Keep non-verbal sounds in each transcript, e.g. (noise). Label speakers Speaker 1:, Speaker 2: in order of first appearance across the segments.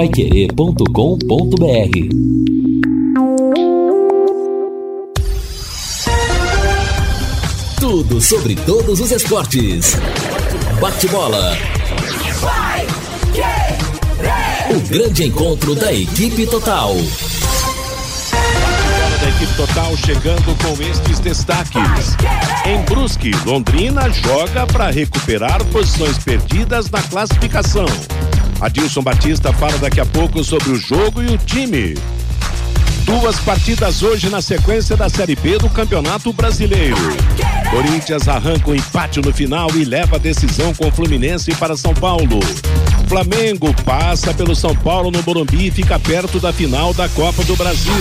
Speaker 1: paiquerê.com.br Tudo sobre todos os esportes. Bate-bola. O grande encontro da equipe total.
Speaker 2: da equipe total chegando com estes destaques. Em Brusque, Londrina joga para recuperar posições perdidas na classificação. Adilson Batista fala daqui a pouco sobre o jogo e o time. Duas partidas hoje na sequência da Série B do Campeonato Brasileiro. Corinthians arranca o empate no final e leva a decisão com o Fluminense para São Paulo. Flamengo passa pelo São Paulo no Morumbi e fica perto da final da Copa do Brasil.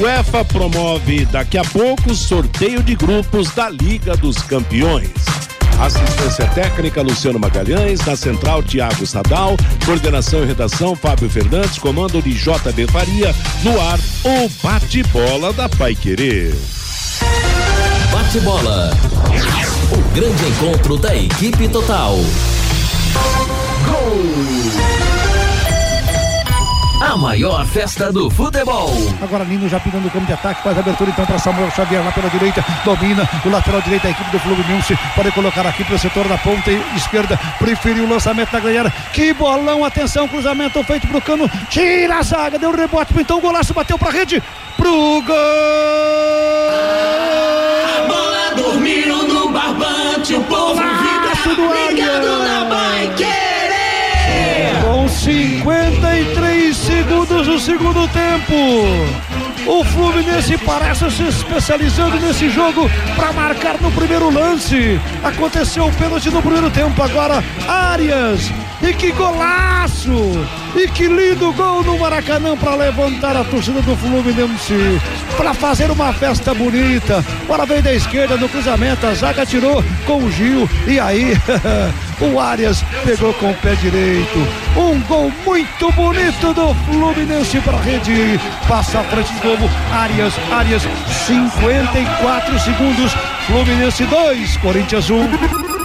Speaker 2: UEFA promove daqui a pouco sorteio de grupos da Liga dos Campeões. Assistência técnica Luciano Magalhães, na central Tiago Sadal, coordenação e redação Fábio Fernandes, comando de JB Faria, no ar o bate-bola da Pai Querer.
Speaker 1: Bate-bola. O grande encontro da equipe total. A maior festa do futebol.
Speaker 3: Agora Nino já pedindo o campo de ataque, faz a abertura então para Samuel Xavier lá pela direita, domina o lateral direito da equipe do Fluminense, pode colocar aqui para o setor da ponta esquerda, preferiu o lançamento da galera, que bolão, atenção, cruzamento feito pro cano, tira a zaga, deu rebote, então o golaço bateu pra rede, pro gol!
Speaker 4: A bola dormiu no barbante, o povo vibra, ligado na Vai Querer.
Speaker 3: Com 53 segundos do segundo tempo. O Fluminense parece se especializando nesse jogo para marcar no primeiro lance. Aconteceu o pênalti no primeiro tempo. Agora, Arias. E que golaço! E que lindo gol no Maracanã para levantar a torcida do Fluminense. Para fazer uma festa bonita. Bola veio da esquerda no cruzamento. A zaga tirou com o Gil. E aí, (laughs) o Arias pegou com o pé direito. Um gol muito bonito do Fluminense para a rede. Passa à frente de novo. Arias, Arias, 54 segundos. Fluminense 2, Corinthians 1.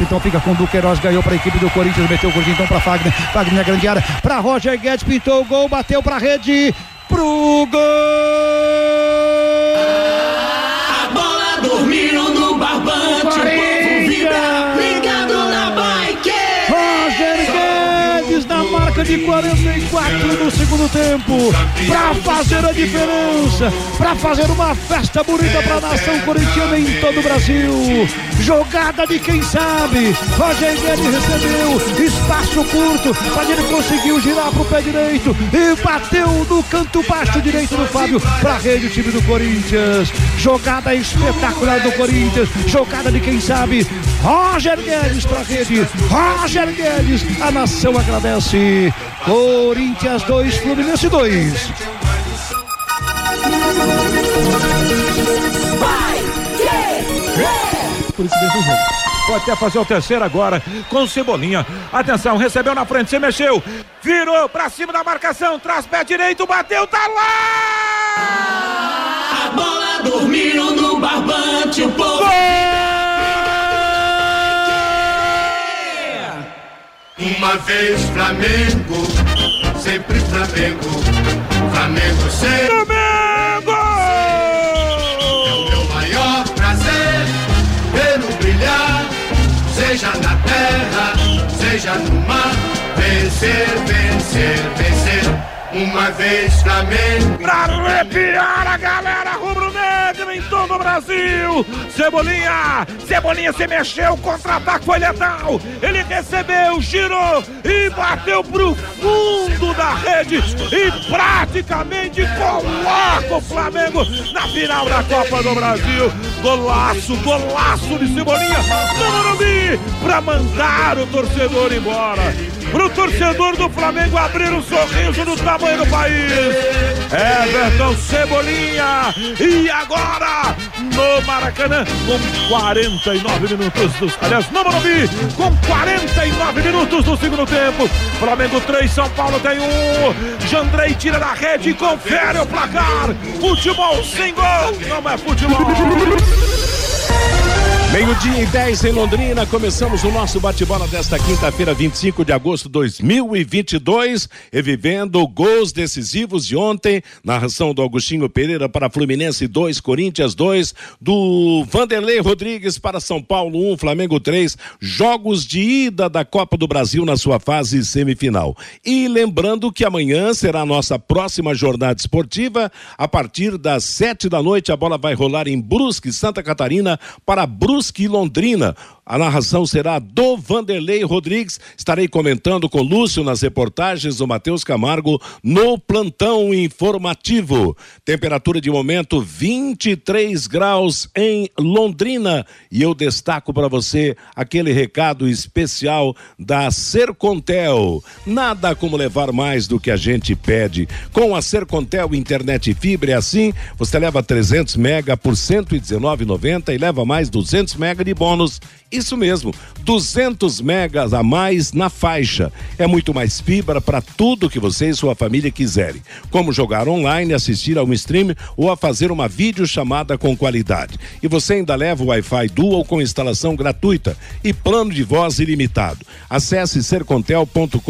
Speaker 3: Então fica com o Duqueiroz, ganhou para a equipe do Corinthians, meteu o gordinho então para Fagner, Fagner na grande área, para Roger Guedes, pintou o gol, bateu para a rede, pro gol! De 44 no segundo tempo, para fazer a diferença, para fazer uma festa bonita para a nação corintiana em todo o Brasil. Jogada de quem sabe. Roger Guedes recebeu espaço curto, mas ele conseguiu girar para o pé direito e bateu no canto baixo direito do Fábio para rede o time do Corinthians. Jogada espetacular do Corinthians, jogada de quem sabe. Roger Guedes para a rede. Roger Guedes, a nação agradece. Corinthians 2, Fluminense 2.
Speaker 5: por esse mesmo jogo. Pode até fazer o terceiro agora com o Cebolinha. Atenção, recebeu na frente, se mexeu. Virou pra cima da marcação, traz pé direito, bateu, tá lá!
Speaker 4: A bola dormiu no barbante, o povo
Speaker 6: Uma vez Flamengo, sempre Flamengo, Flamengo sempre.
Speaker 5: Flamengo!
Speaker 6: É o meu maior prazer vê-lo brilhar, seja na terra, seja no mar. Vencer, vencer, vencer. Uma vez Flamengo.
Speaker 5: Pra arrepiar a galera rubro-negra em todo o Brasil. Cebolinha, Cebolinha se mexeu, contra-ataque foi letal. Ele recebeu, girou e bateu pro fundo da rede e praticamente coloca o Flamengo na final da Copa do Brasil. Golaço, golaço de Cebolinha no Morumbi pra mandar o torcedor embora. Pro torcedor do Flamengo abrir um sorriso do tamanho do país. Everton Cebolinha. E agora no Maracanã com 49 minutos dos. Aliás, no Morumbi com 49 minutos do segundo tempo. Flamengo 3, São Paulo tem um. Jandrei tira da rede e confere o placar. Futebol sem gol. Não é futebol.
Speaker 2: Meio-dia e 10 em Londrina, começamos o nosso bate-bola desta quinta-feira, 25 de agosto de 2022, revivendo gols decisivos de ontem, narração do Agostinho Pereira para Fluminense 2, Corinthians 2, do Vanderlei Rodrigues para São Paulo 1, Flamengo 3, jogos de ida da Copa do Brasil na sua fase semifinal. E lembrando que amanhã será a nossa próxima jornada esportiva, a partir das sete da noite, a bola vai rolar em Brusque, Santa Catarina, para Brusque Brusque e Londrina. A narração será do Vanderlei Rodrigues. Estarei comentando com Lúcio nas reportagens do Matheus Camargo no plantão informativo. Temperatura de momento 23 graus em Londrina. E eu destaco para você aquele recado especial da Sercontel. Nada como levar mais do que a gente pede. Com a Sercontel internet fibra é assim, você leva 300 mega por 119,90 e leva mais 200 mega de bônus isso mesmo, 200 megas a mais na faixa. É muito mais fibra para tudo que você e sua família quiserem. Como jogar online, assistir a um stream ou a fazer uma videochamada com qualidade. E você ainda leva o Wi-Fi Dual com instalação gratuita e plano de voz ilimitado. Acesse sercontel.com.br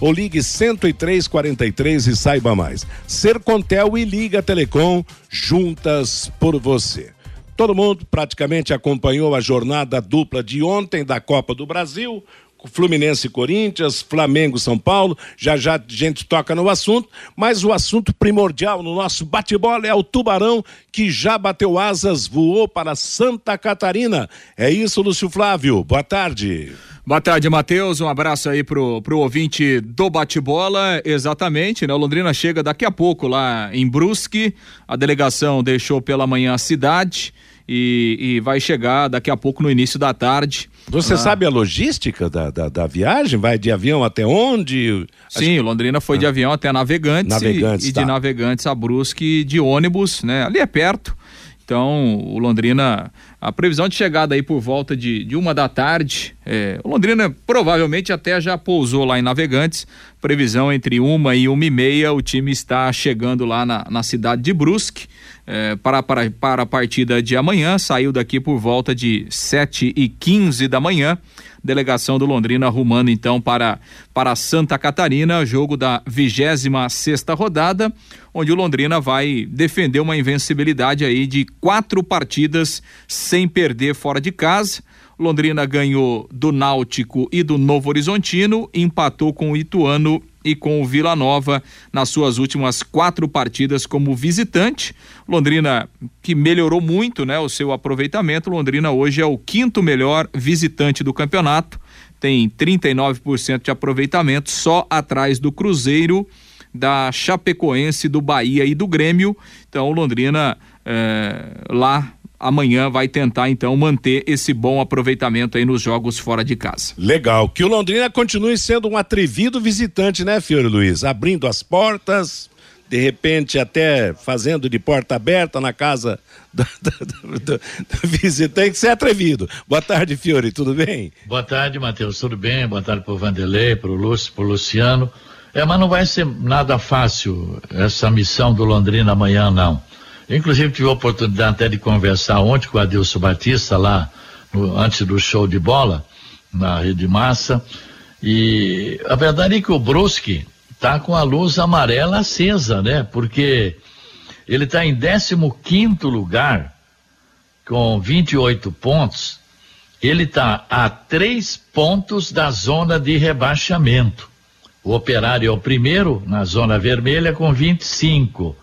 Speaker 2: ou ligue 10343 e saiba mais. Sercontel e Liga Telecom juntas por você. Todo mundo praticamente acompanhou a jornada dupla de ontem da Copa do Brasil. Fluminense e Corinthians, Flamengo São Paulo, já já a gente toca no assunto, mas o assunto primordial no nosso bate-bola é o Tubarão, que já bateu asas, voou para Santa Catarina. É isso, Lúcio Flávio. Boa tarde.
Speaker 7: Boa tarde, Matheus. Um abraço aí pro, pro ouvinte do bate-bola. Exatamente, né? O Londrina chega daqui a pouco lá em Brusque. A delegação deixou pela manhã a cidade e, e vai chegar daqui a pouco no início da tarde.
Speaker 2: Você ah. sabe a logística da, da, da, viagem? Vai de avião até onde?
Speaker 7: Sim, Acho... Londrina foi ah. de avião até Navegantes, Navegantes e, tá. e, de Navegantes a Brusque de ônibus, né? Ali é perto. Então, o Londrina, a previsão de chegada aí por volta de, de uma da tarde, é, o Londrina provavelmente até já pousou lá em Navegantes, previsão entre uma e uma e meia, o time está chegando lá na, na cidade de Brusque, é, para, para, para a partida de amanhã, saiu daqui por volta de sete e quinze da manhã, delegação do Londrina arrumando então para, para Santa Catarina, jogo da vigésima sexta rodada, onde o Londrina vai defender uma invencibilidade aí de quatro partidas sem perder fora de casa. Londrina ganhou do Náutico e do Novo Horizontino, empatou com o Ituano e com o Vila Nova nas suas últimas quatro partidas como visitante. Londrina que melhorou muito, né, o seu aproveitamento. Londrina hoje é o quinto melhor visitante do campeonato, tem 39% de aproveitamento, só atrás do Cruzeiro, da Chapecoense, do Bahia e do Grêmio. Então, Londrina é, lá amanhã vai tentar então manter esse bom aproveitamento aí nos jogos fora de casa.
Speaker 2: Legal, que o Londrina continue sendo um atrevido visitante, né, Fiore Luiz? Abrindo as portas, de repente até fazendo de porta aberta na casa (laughs) do, do, do, do visitante, ser atrevido. Boa tarde, Fiore, tudo bem?
Speaker 8: Boa tarde, Matheus, tudo bem? Boa tarde pro Vanderlei, pro Lúcio, pro Luciano. É, mas não vai ser nada fácil essa missão do Londrina amanhã, não. Inclusive tive a oportunidade até de conversar ontem com o Adilson Batista lá no, antes do show de bola na Rede Massa. E a verdade é que o Brusque está com a luz amarela acesa, né? Porque ele está em 15 quinto lugar com 28 pontos. Ele está a três pontos da zona de rebaixamento. O Operário é o primeiro na zona vermelha com 25.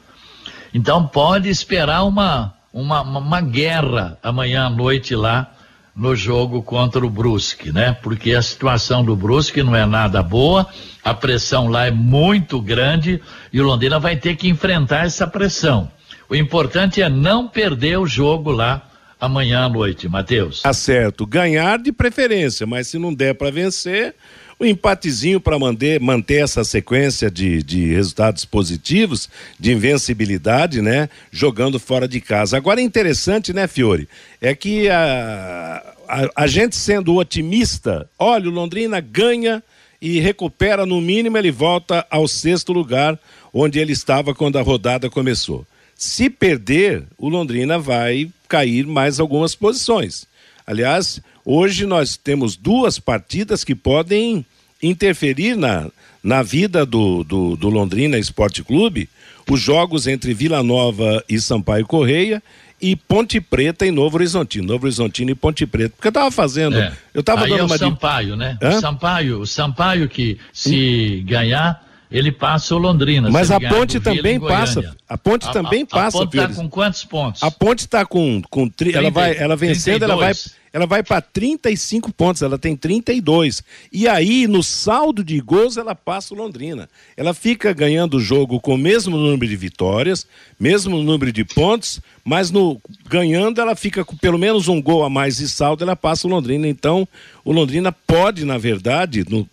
Speaker 8: Então pode esperar uma, uma, uma guerra amanhã à noite lá no jogo contra o Brusque, né? Porque a situação do Brusque não é nada boa, a pressão lá é muito grande e o Londrina vai ter que enfrentar essa pressão. O importante é não perder o jogo lá amanhã à noite, Matheus.
Speaker 2: Tá certo, ganhar de preferência, mas se não der para vencer, um empatezinho para manter, manter essa sequência de, de resultados positivos, de invencibilidade, né? Jogando fora de casa. Agora, interessante, né, Fiore? É que a, a, a gente sendo otimista, olha, o Londrina ganha e recupera, no mínimo, ele volta ao sexto lugar, onde ele estava quando a rodada começou. Se perder, o Londrina vai cair mais algumas posições. Aliás, hoje nós temos duas partidas que podem interferir na, na vida do, do, do Londrina Esporte Clube, os jogos entre Vila Nova e Sampaio Correia e Ponte Preta e Novo Horizontino. Novo Horizontino e Ponte Preta. Porque eu estava fazendo. É. Eu estava dando
Speaker 8: é o
Speaker 2: uma.
Speaker 8: Sampaio, né? Hã? O Sampaio, o Sampaio que se ganhar ele passa o Londrina.
Speaker 2: Mas a ponte também passa. A ponte a, também a, passa. A
Speaker 8: ponte está com quantos pontos?
Speaker 2: A ponte está com, com tri, ela vai, ela vencendo, 32. ela vai, ela vai para 35 pontos. Ela tem 32. E aí no saldo de gols ela passa o Londrina. Ela fica ganhando o jogo com o mesmo número de vitórias, mesmo número de pontos, mas no ganhando ela fica com pelo menos um gol a mais de saldo, ela passa o Londrina. Então o Londrina pode, na verdade, no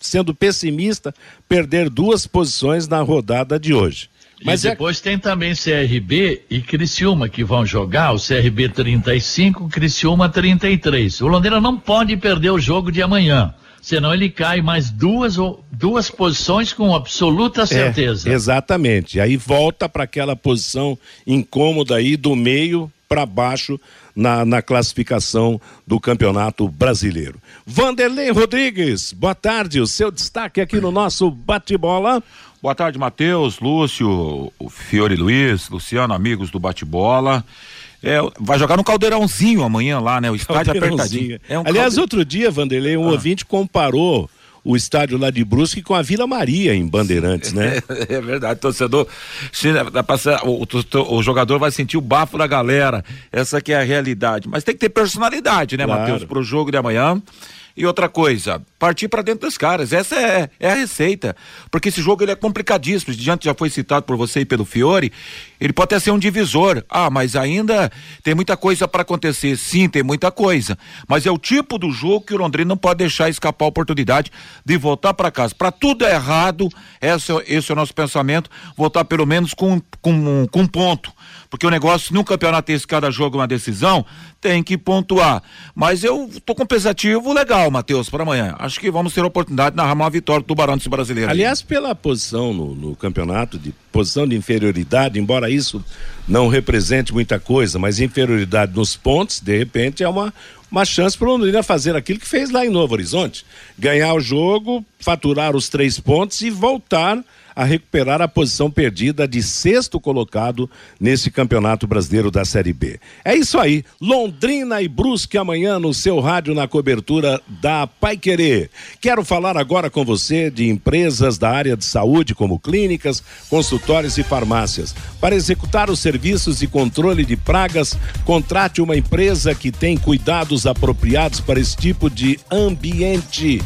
Speaker 2: sendo pessimista, perder duas posições na rodada de hoje.
Speaker 8: Mas e é depois é... tem também CRB e Criciúma que vão jogar, o CRB 35, Criciúma 33. O Londrina não pode perder o jogo de amanhã, senão ele cai mais duas, duas posições com absoluta é, certeza.
Speaker 2: É, exatamente. Aí volta para aquela posição incômoda aí do meio para baixo na, na classificação do Campeonato Brasileiro. Vanderlei Rodrigues, boa tarde, o seu destaque aqui no nosso bate-bola.
Speaker 9: Boa tarde, Matheus, Lúcio, Fiore Luiz, Luciano, amigos do bate-bola. É, vai jogar no caldeirãozinho amanhã lá, né? O estádio apertadinho.
Speaker 2: É um Aliás, calde... outro dia, Vanderlei, um ah. ouvinte comparou o estádio lá de Brusque com a Vila Maria em Bandeirantes, né?
Speaker 9: É, (laughs) é verdade, torcedor, o, o, o, jogador vai sentir o bafo da galera, essa que é a realidade, mas tem que ter personalidade, né, claro. Matheus, pro jogo de amanhã. E outra coisa, partir para dentro dos caras. Essa é, é a receita. Porque esse jogo ele é complicadíssimo. Diante já foi citado por você e pelo Fiore. Ele pode até ser um divisor. Ah, mas ainda tem muita coisa para acontecer. Sim, tem muita coisa. Mas é o tipo do jogo que o Londrina não pode deixar escapar a oportunidade de voltar para casa. Para tudo é errado, esse, esse é o nosso pensamento, voltar pelo menos com, com, com um ponto porque o negócio num campeonato esse cada jogo é uma decisão, tem que pontuar. Mas eu tô com um pesativo legal, Matheus, para amanhã. Acho que vamos ter a oportunidade de narrar uma vitória do Tubarão desse brasileiro.
Speaker 2: Aliás, pela posição no, no campeonato, de posição de inferioridade, embora isso não represente muita coisa, mas inferioridade nos pontos, de repente é uma, uma chance para o Londrina fazer aquilo que fez lá em Novo Horizonte: ganhar o jogo, faturar os três pontos e voltar a recuperar a posição perdida de sexto colocado nesse Campeonato Brasileiro da Série B. É isso aí, Londrina e Brusque amanhã no seu rádio na cobertura da Pai Querer. Quero falar agora com você de empresas da área de saúde como clínicas, consultórios e farmácias. Para executar os serviços de controle de pragas, contrate uma empresa que tem cuidados apropriados para esse tipo de ambiente.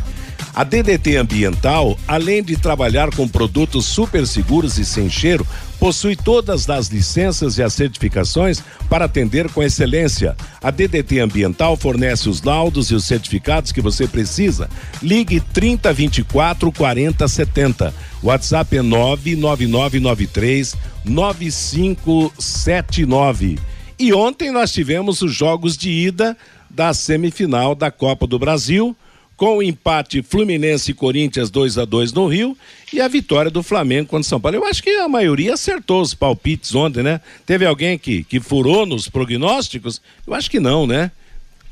Speaker 2: A DDT Ambiental, além de trabalhar com produtos super seguros e sem cheiro, possui todas as licenças e as certificações para atender com excelência. A DDT Ambiental fornece os laudos e os certificados que você precisa. Ligue 3024 4070. WhatsApp é 99993 9579. E ontem nós tivemos os jogos de ida da semifinal da Copa do Brasil com o empate Fluminense e Corinthians 2 a 2 no Rio e a vitória do Flamengo contra São Paulo. Eu acho que a maioria acertou os palpites ontem, né? Teve alguém que, que furou nos prognósticos? Eu acho que não, né?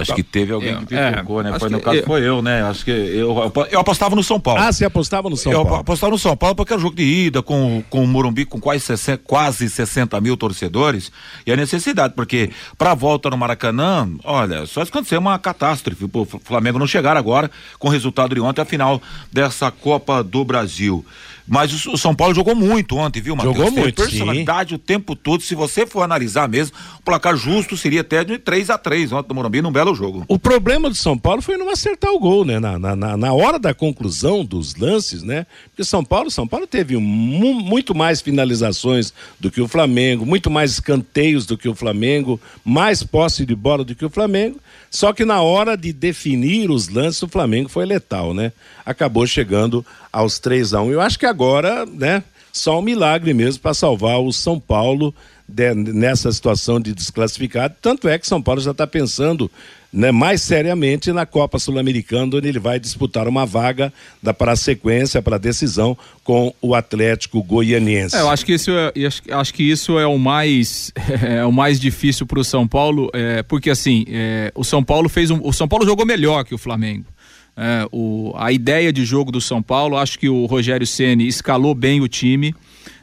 Speaker 9: Acho que teve alguém que pipocou, é, né? Foi, no caso eu, foi eu, né? Acho que eu, eu apostava no São Paulo.
Speaker 2: Ah, você apostava no São
Speaker 9: eu
Speaker 2: Paulo?
Speaker 9: Eu apostava no São Paulo porque era um jogo de ida com, com o Morumbi com quase 60, quase 60 mil torcedores e a necessidade, porque para a volta no Maracanã, olha, só se acontecer uma catástrofe, o Flamengo não chegar agora com o resultado de ontem, a final dessa Copa do Brasil. Mas o, São Paulo jogou muito ontem, viu, Matheus?
Speaker 2: Jogou Teve muito.
Speaker 9: personalidade
Speaker 2: sim.
Speaker 9: o tempo todo. Se você for analisar mesmo, o placar justo seria até de 3 a 3 ontem no Morumbi, num belo jogo.
Speaker 2: O problema do São Paulo foi não acertar o gol, né? Na, na, na hora da conclusão dos lances, né? Porque São Paulo, São Paulo teve mu muito mais finalizações do que o Flamengo, muito mais escanteios do que o Flamengo, mais posse de bola do que o Flamengo. Só que na hora de definir os lances, o Flamengo foi letal, né? Acabou chegando aos 3 a 1 Eu acho que agora, né? Só um milagre mesmo para salvar o São Paulo de, nessa situação de desclassificado. Tanto é que São Paulo já está pensando né, mais seriamente na Copa Sul-Americana, onde ele vai disputar uma vaga da, para a sequência, para a decisão com o Atlético Goianiense.
Speaker 7: É, eu acho que isso é, acho, acho, que isso é o mais (laughs) é, o mais difícil para o São Paulo, é, porque assim é, o São Paulo fez um, o São Paulo jogou melhor que o Flamengo. É, o, a ideia de jogo do São Paulo, acho que o Rogério Ceni escalou bem o time.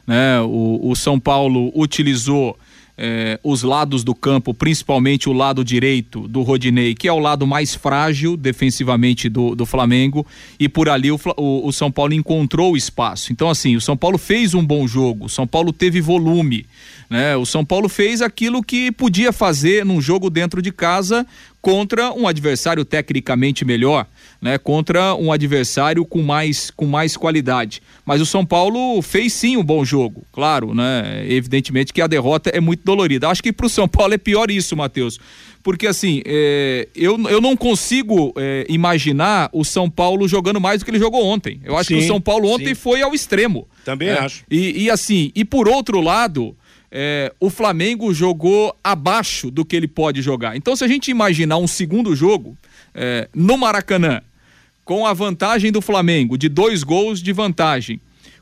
Speaker 7: Né? O, o São Paulo utilizou eh, os lados do campo, principalmente o lado direito do Rodinei, que é o lado mais frágil defensivamente do, do Flamengo, e por ali o, o, o São Paulo encontrou o espaço. Então, assim, o São Paulo fez um bom jogo, o São Paulo teve volume. Né? O São Paulo fez aquilo que podia fazer num jogo dentro de casa contra um adversário tecnicamente melhor, né? Contra um adversário com mais com mais qualidade. Mas o São Paulo fez sim um bom jogo, claro, né? Evidentemente que a derrota é muito dolorida. Acho que para o São Paulo é pior isso, Matheus. Porque assim, é, eu, eu não consigo é, imaginar o São Paulo jogando mais do que ele jogou ontem. Eu acho sim, que o São Paulo ontem sim. foi ao extremo.
Speaker 2: Também
Speaker 7: é,
Speaker 2: acho.
Speaker 7: E, e assim, e por outro lado, é, o Flamengo jogou abaixo do que ele pode jogar. Então, se a gente imaginar um segundo jogo é, no Maracanã, com a vantagem do Flamengo de dois gols de vantagem,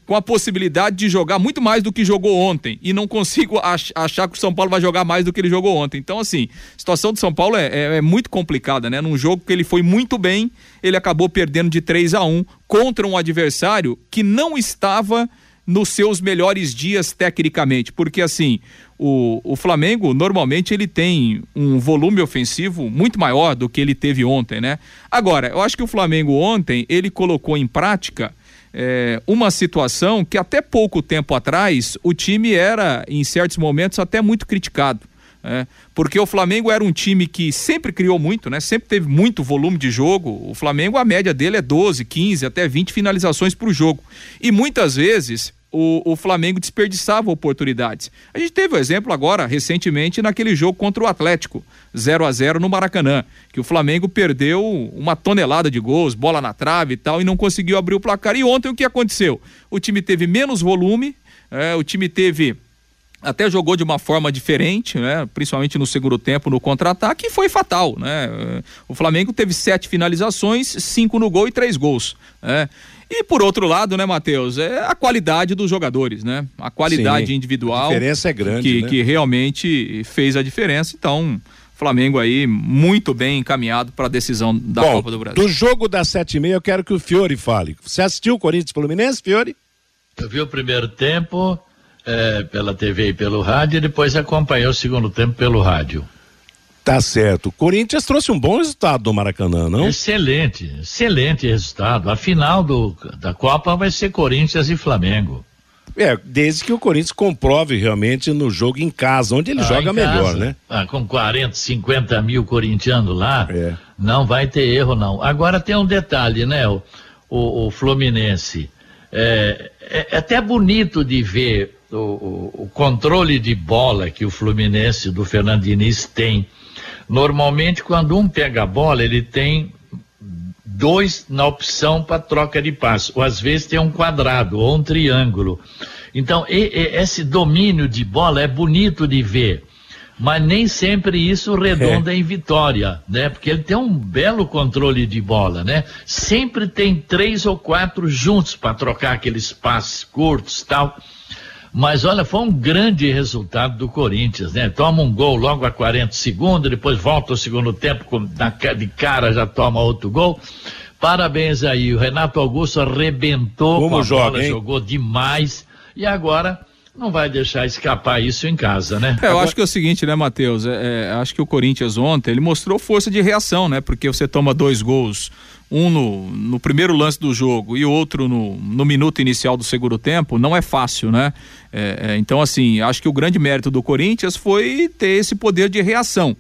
Speaker 7: com a possibilidade de jogar muito mais do que jogou ontem e não consigo (laughs) ach achar que o São Paulo vai jogar mais do que ele jogou ontem. Então, assim, a situação do São Paulo é, é, é muito complicada, né? Num jogo que ele foi muito bem, ele acabou perdendo de 3 a 1 contra um adversário que não estava nos seus melhores dias tecnicamente, porque assim, o, o Flamengo normalmente ele tem um volume ofensivo muito maior do que ele teve ontem, né? Agora, eu acho que o Flamengo ontem ele colocou em prática é, uma situação que até pouco tempo atrás o time era, em certos momentos, até muito criticado. É, porque o Flamengo era um time que sempre criou muito, né? Sempre teve muito volume de jogo. O Flamengo, a média dele é 12, 15, até 20 finalizações por jogo. E muitas vezes o, o, Flamengo desperdiçava oportunidades. A gente teve o um exemplo agora, recentemente, naquele jogo contra o Atlético, 0 a 0 no Maracanã, que o Flamengo perdeu uma tonelada de gols, bola na trave e tal, e não conseguiu abrir o placar. E ontem o que aconteceu? O time teve menos volume, é, o time teve até jogou de uma forma diferente, né? principalmente no segundo tempo, no contra-ataque, e foi fatal. Né? O Flamengo teve sete finalizações, cinco no gol e três gols. Né? E por outro lado, né, Matheus, é a qualidade dos jogadores, né? A qualidade Sim, individual. A
Speaker 2: diferença é grande.
Speaker 7: Que,
Speaker 2: né?
Speaker 7: que realmente fez a diferença. Então, Flamengo aí muito bem encaminhado para a decisão da Bom, Copa do Brasil.
Speaker 2: Do jogo das sete e meia, eu quero que o Fiore fale. Você assistiu o Corinthians Fluminense, Fiore?
Speaker 8: Eu vi o primeiro tempo é, pela TV e pelo rádio, e depois acompanhei o segundo tempo pelo rádio.
Speaker 2: Tá certo. O Corinthians trouxe um bom resultado do Maracanã, não?
Speaker 8: Excelente, excelente resultado. A final do, da Copa vai ser Corinthians e Flamengo.
Speaker 2: É, desde que o Corinthians comprove realmente no jogo em casa, onde ele ah, joga melhor, né?
Speaker 8: Ah, com 40, 50 mil corintianos lá, é. não vai ter erro, não. Agora tem um detalhe, né? O, o, o Fluminense. É, é, é, até bonito de ver o, o, o controle de bola que o Fluminense do Fernando Diniz tem Normalmente, quando um pega a bola, ele tem dois na opção para troca de passe, ou às vezes tem um quadrado ou um triângulo. Então, e, e, esse domínio de bola é bonito de ver, mas nem sempre isso redonda é. em vitória, né? Porque ele tem um belo controle de bola, né? Sempre tem três ou quatro juntos para trocar aqueles passes curtos tal. Mas olha, foi um grande resultado do Corinthians, né? Toma um gol logo a 40 segundos, depois volta o segundo tempo, de cara já toma outro gol. Parabéns aí, o Renato Augusto arrebentou
Speaker 2: Como
Speaker 8: com a
Speaker 2: joga,
Speaker 8: bola,
Speaker 2: hein?
Speaker 8: jogou demais e agora não vai deixar escapar isso em casa, né?
Speaker 7: É, eu acho que é o seguinte, né, Matheus? É, é, acho que o Corinthians ontem ele mostrou força de reação, né? Porque você toma dois gols um no, no primeiro lance do jogo e outro no, no minuto inicial do segundo tempo, não é fácil, né? É, é, então, assim, acho que o grande mérito do Corinthians foi ter esse poder de reação.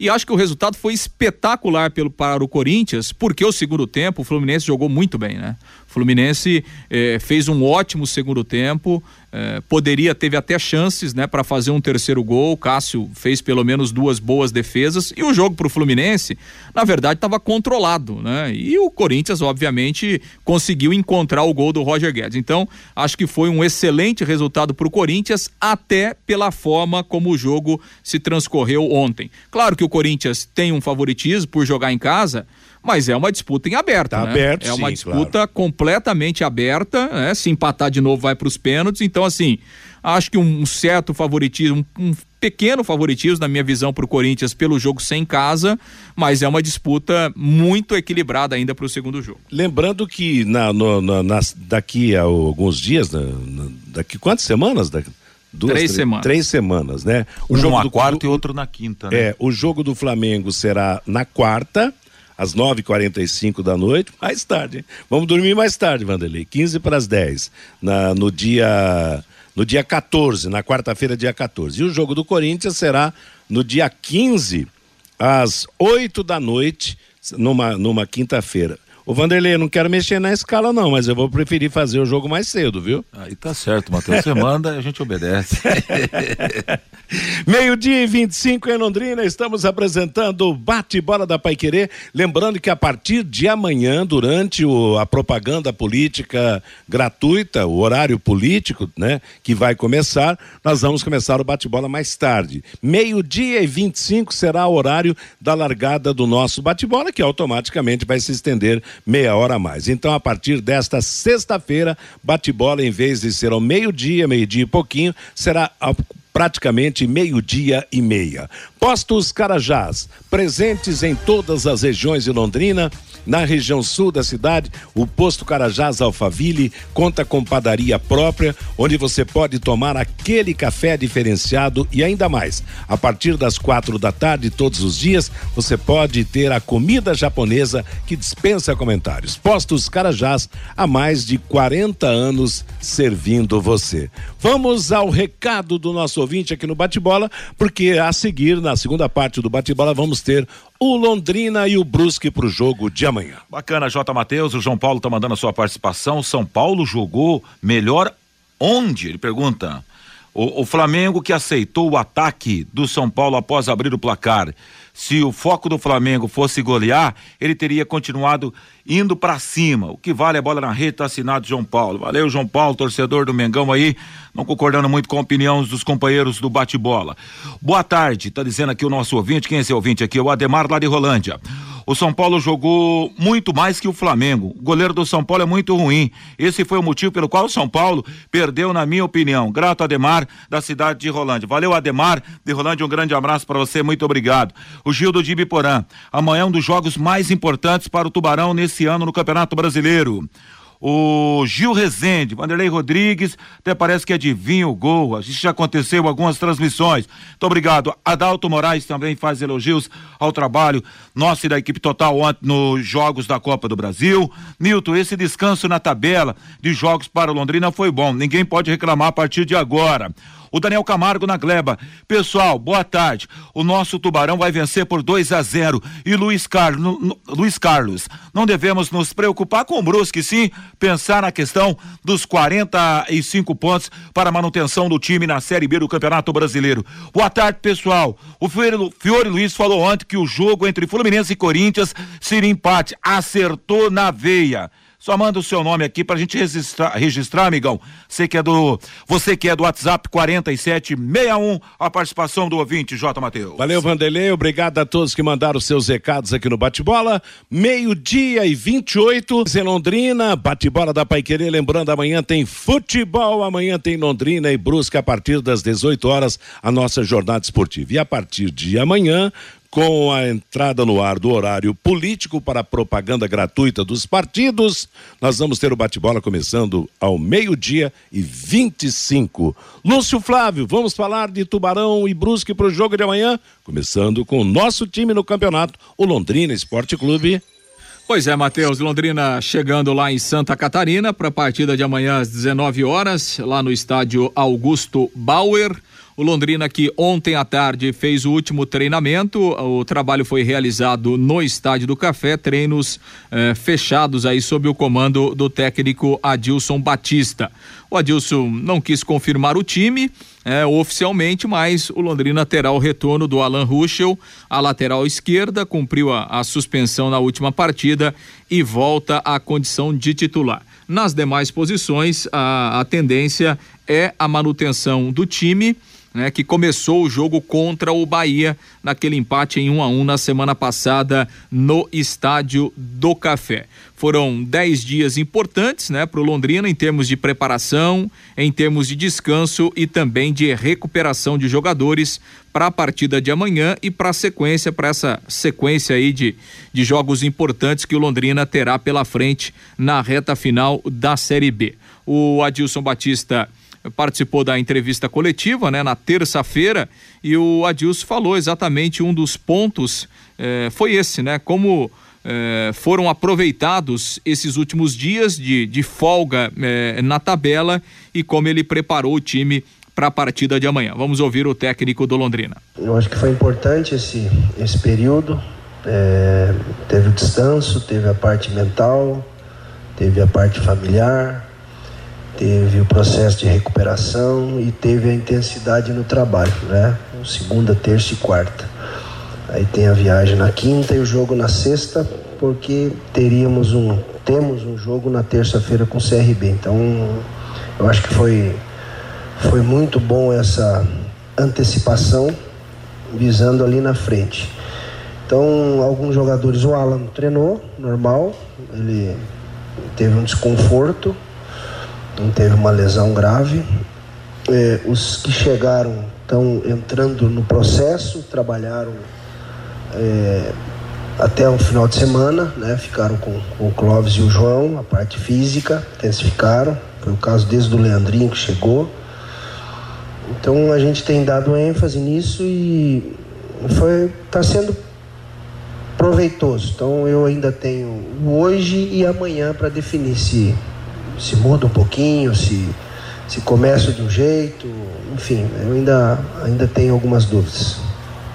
Speaker 7: E acho que o resultado foi espetacular pelo, para o Corinthians, porque o segundo tempo o Fluminense jogou muito bem, né? Fluminense eh, fez um ótimo segundo tempo, eh, poderia, teve até chances, né, para fazer um terceiro gol. Cássio fez pelo menos duas boas defesas e o jogo para o Fluminense, na verdade, estava controlado, né? E o Corinthians, obviamente, conseguiu encontrar o gol do Roger Guedes. Então, acho que foi um excelente resultado para o Corinthians, até pela forma como o jogo se transcorreu ontem. Claro que o Corinthians tem um favoritismo por jogar em casa mas é uma disputa em aberto. Tá né? aberto, É uma sim, disputa claro. completamente aberta, né? Se empatar de novo vai para os pênaltis, então assim, acho que um certo favoritismo, um pequeno favoritismo na minha visão para o Corinthians pelo jogo sem casa, mas é uma disputa muito equilibrada ainda para o segundo jogo.
Speaker 2: Lembrando que na, no, na, nas, daqui a alguns dias, na, daqui quantas semanas? Daqui,
Speaker 7: Duas, três, três, semanas.
Speaker 2: Três semanas, né?
Speaker 9: O um jogo na quarta do, e outro na quinta, né?
Speaker 2: É, o jogo do Flamengo será na quarta às 9h45 da noite, mais tarde. Hein? Vamos dormir mais tarde, Vanderlei. 15 para as 10. Na, no dia. No dia 14, na quarta-feira, dia 14. E o jogo do Corinthians será no dia 15, às 8 da noite, numa, numa quinta-feira. Ô Vanderlei, eu não quero mexer na escala, não, mas eu vou preferir fazer o jogo mais cedo, viu?
Speaker 9: Aí tá certo, Matheus. Você manda e a gente obedece. (laughs)
Speaker 2: Meio-dia e 25 em Londrina, estamos apresentando o bate-bola da Paiquerê. Lembrando que a partir de amanhã, durante o, a propaganda política gratuita, o horário político, né, que vai começar, nós vamos começar o bate-bola mais tarde. Meio-dia e 25 será o horário da largada do nosso bate-bola, que automaticamente vai se estender meia hora a mais. Então, a partir desta sexta-feira, bate-bola, em vez de ser ao meio-dia, meio-dia e pouquinho, será praticamente meio-dia e meia. Postos Carajás, presentes em todas as regiões de Londrina na região sul da cidade, o posto Carajás Alfaville conta com padaria própria, onde você pode tomar aquele café diferenciado e ainda mais. A partir das quatro da tarde, todos os dias, você pode ter a comida japonesa que dispensa comentários. Postos Carajás, há mais de 40 anos servindo você. Vamos ao recado do nosso ouvinte aqui no Bate-Bola, porque a seguir, na segunda parte do Bate-Bola, vamos ter o Londrina e o Brusque para o jogo de amanhã.
Speaker 9: Bacana, J. Matheus. O João Paulo está mandando a sua participação. São Paulo jogou melhor onde? Ele pergunta. O, o, Flamengo que aceitou o ataque do São Paulo após abrir o placar. Se o foco do Flamengo fosse golear, ele teria continuado indo para cima. O que vale a bola na rede, tá assinado João Paulo. Valeu, João Paulo, torcedor do Mengão aí, não concordando muito com a opinião dos companheiros do bate-bola. Boa tarde, tá dizendo aqui o nosso ouvinte, quem é esse ouvinte aqui? O Ademar lá de Rolândia. O São Paulo jogou muito mais que o Flamengo. O goleiro do São Paulo é muito ruim. Esse foi o motivo pelo qual o São Paulo perdeu, na minha opinião. Grato Ademar, da cidade de Rolândia. Valeu, Ademar de Rolândia, um grande abraço para você, muito obrigado. O Gildo de Ibiporã. Amanhã é um dos jogos mais importantes para o Tubarão nesse esse ano no Campeonato Brasileiro. O Gil Rezende, Vanderlei Rodrigues, até parece que adivinha o gol. Isso já aconteceu algumas transmissões. Muito obrigado. Adalto Moraes também faz elogios ao trabalho nosso e da equipe total ontem nos Jogos da Copa do Brasil. Nilton, esse descanso na tabela de jogos para Londrina foi bom. Ninguém pode reclamar a partir de agora. O Daniel Camargo na Gleba. Pessoal, boa tarde. O nosso Tubarão vai vencer por 2 a 0 e Luiz Carlos, Luiz Carlos, não devemos nos preocupar com o Brusque, sim, pensar na questão dos 45 pontos para a manutenção do time na Série B do Campeonato Brasileiro. Boa tarde, pessoal. O Fiore Luiz falou ontem que o jogo entre Fluminense e Corinthians seria empate. Acertou na veia. Só manda o seu nome aqui pra gente registrar, registrar, amigão. Você que é do, você que é do WhatsApp 4761, a participação do ouvinte J. Matheus.
Speaker 2: Valeu, Vanderlei. Obrigado a todos que mandaram seus recados aqui no Bate-Bola. Meio-dia e 28 em Londrina, Bate-Bola da Paiquerê. Lembrando, amanhã tem futebol, amanhã tem Londrina e Brusca a partir das 18 horas, a nossa jornada esportiva. E a partir de amanhã, com a entrada no ar do horário político para a propaganda gratuita dos partidos, nós vamos ter o bate-bola começando ao meio-dia e 25. Lúcio Flávio, vamos falar de Tubarão e Brusque para o jogo de amanhã, começando com o nosso time no campeonato, o Londrina Esporte Clube.
Speaker 7: Pois é, Matheus, Londrina chegando lá em Santa Catarina para a partida de amanhã às 19 horas, lá no estádio Augusto Bauer. O Londrina que ontem à tarde fez o último treinamento, o trabalho foi realizado no Estádio do Café, treinos eh, fechados aí sob o comando do técnico Adilson Batista. O Adilson não quis confirmar o time eh, oficialmente, mas o Londrina terá o retorno do Alan Ruschel, a lateral esquerda, cumpriu a, a suspensão na última partida e volta à condição de titular. Nas demais posições, a, a tendência é a manutenção do time né, que começou o jogo contra o Bahia naquele empate em 1 um a 1 um na semana passada no Estádio do Café. Foram dez dias importantes né, para o Londrina em termos de preparação, em termos de descanso e também de recuperação de jogadores para a partida de amanhã e para a sequência, para essa sequência aí de, de jogos importantes que o Londrina terá pela frente na reta final da Série B. O Adilson Batista participou da entrevista coletiva, né, na terça-feira, e o Adilson falou exatamente um dos pontos eh, foi esse, né, como eh, foram aproveitados esses últimos dias de, de folga eh, na tabela e como ele preparou o time para a partida de amanhã. Vamos ouvir o técnico do Londrina.
Speaker 10: Eu acho que foi importante esse, esse período. É, teve o descanso, teve a parte mental, teve a parte familiar, teve o processo de recuperação e teve a intensidade no trabalho, né? Segunda, terça e quarta. Aí tem a viagem na quinta e o jogo na sexta, porque teríamos um temos um jogo na terça-feira com o CRB. Então, eu acho que foi foi muito bom essa antecipação visando ali na frente. Então, alguns jogadores o Alan treinou normal, ele teve um desconforto, não teve uma lesão grave. É, os que chegaram estão entrando no processo, trabalharam é, até o final de semana, né? Ficaram com, com, o Clóvis e o João, a parte física, intensificaram. Foi o caso desde o Leandrinho que chegou. Então a gente tem dado ênfase nisso e foi está sendo proveitoso. Então eu ainda tenho hoje e amanhã para definir se se muda um pouquinho, se, se começa de um jeito, enfim, eu ainda, ainda tenho algumas dúvidas.